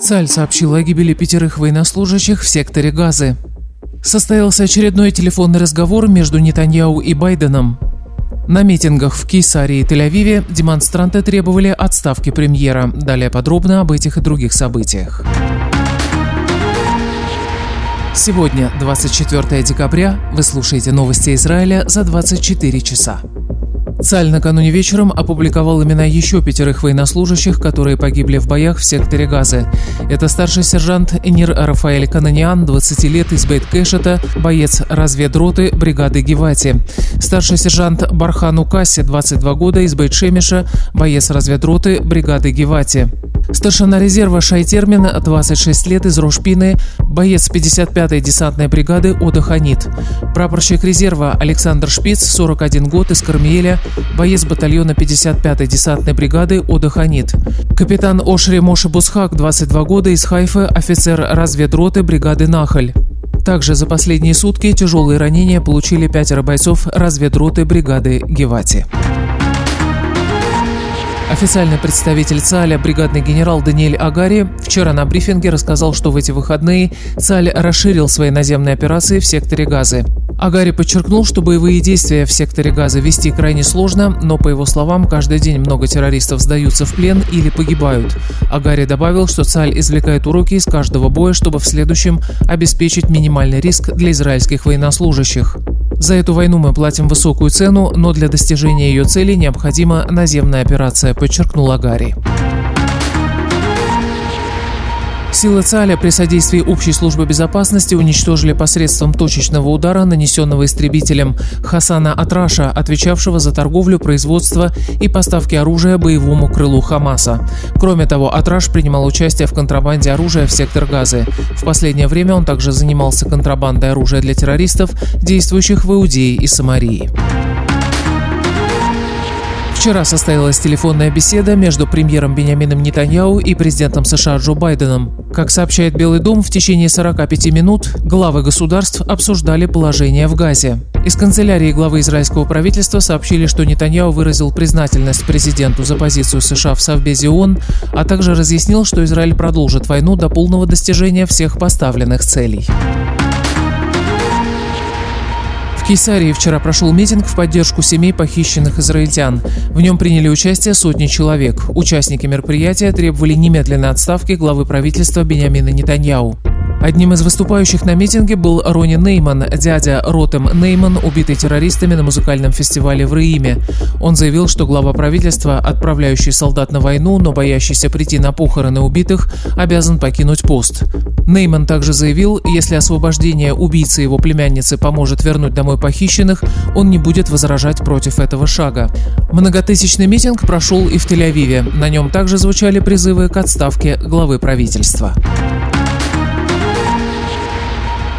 Цаль сообщила о гибели пятерых военнослужащих в секторе Газы. Состоялся очередной телефонный разговор между Нетаньяу и Байденом. На митингах в Кейсаре и Тель-Авиве демонстранты требовали отставки премьера. Далее подробно об этих и других событиях. Сегодня, 24 декабря, вы слушаете новости Израиля за 24 часа. Цаль накануне вечером опубликовал имена еще пятерых военнослужащих, которые погибли в боях в секторе Газы. Это старший сержант Энир Рафаэль Кананиан, 20 лет, из Бейт-Кэшета, боец разведроты бригады Гевати. Старший сержант Бархан Укаси, 22 года, из Бейт-Шемиша, боец разведроты бригады Гевати. Старшина резерва Шайтермин, 26 лет, из Рошпины, боец 55-й десантной бригады Ода Ханит. Прапорщик резерва Александр Шпиц, 41 год, из Кармиеля, боец батальона 55-й десантной бригады Ода Ханит. Капитан Ошри Моше Бусхак, 22 года, из Хайфы, офицер разведроты бригады Нахаль. Также за последние сутки тяжелые ранения получили пятеро бойцов разведроты бригады Гевати. Официальный представитель ЦАЛЯ, бригадный генерал Даниэль Агари, вчера на брифинге рассказал, что в эти выходные ЦАЛь расширил свои наземные операции в секторе Газы. Агари подчеркнул, что боевые действия в секторе Газа вести крайне сложно, но, по его словам, каждый день много террористов сдаются в плен или погибают. Агари добавил, что ЦАЛь извлекает уроки из каждого боя, чтобы в следующем обеспечить минимальный риск для израильских военнослужащих. За эту войну мы платим высокую цену, но для достижения ее цели необходима наземная операция, подчеркнул Агари. Силы ЦАЛЯ при содействии общей службы безопасности уничтожили посредством точечного удара, нанесенного истребителем Хасана Атраша, отвечавшего за торговлю, производство и поставки оружия боевому крылу Хамаса. Кроме того, Атраш принимал участие в контрабанде оружия в сектор Газы. В последнее время он также занимался контрабандой оружия для террористов, действующих в Иудее и Самарии. Вчера состоялась телефонная беседа между премьером Бенямином Нетаньяу и президентом США Джо Байденом. Как сообщает Белый дом, в течение 45 минут главы государств обсуждали положение в Газе. Из канцелярии главы израильского правительства сообщили, что Нетаньяу выразил признательность президенту за позицию США в Совбезе ООН, а также разъяснил, что Израиль продолжит войну до полного достижения всех поставленных целей. Кейсарии вчера прошел митинг в поддержку семей похищенных израильтян. В нем приняли участие сотни человек. Участники мероприятия требовали немедленной отставки главы правительства Бениамина Нетаньяу. Одним из выступающих на митинге был Рони Нейман, дядя Ротем Нейман, убитый террористами на музыкальном фестивале в Раиме. Он заявил, что глава правительства, отправляющий солдат на войну, но боящийся прийти на похороны убитых, обязан покинуть пост. Нейман также заявил, если освобождение убийцы его племянницы поможет вернуть домой похищенных, он не будет возражать против этого шага. Многотысячный митинг прошел и в Тель-Авиве. На нем также звучали призывы к отставке главы правительства.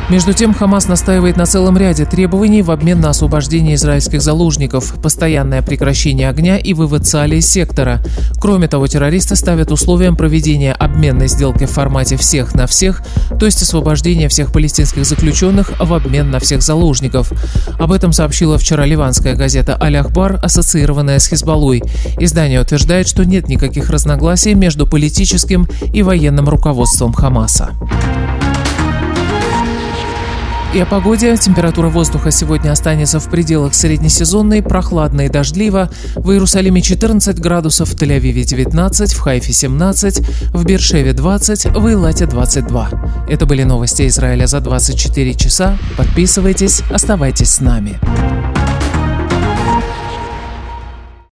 Между тем, Хамас настаивает на целом ряде требований в обмен на освобождение израильских заложников, постоянное прекращение огня и вывод Цали из сектора. Кроме того, террористы ставят условием проведения обменной сделки в формате всех на всех, то есть освобождение всех палестинских заключенных в обмен на всех заложников. Об этом сообщила вчера ливанская газета «Аль-Ахбар», ассоциированная с Хизбаллой. Издание утверждает, что нет никаких разногласий между политическим и военным руководством Хамаса. И о погоде. Температура воздуха сегодня останется в пределах среднесезонной, прохладно и дождливо. В Иерусалиме 14 градусов, в Тель-Авиве 19, в Хайфе 17, в Бершеве 20, в Илате 22. Это были новости Израиля за 24 часа. Подписывайтесь, оставайтесь с нами.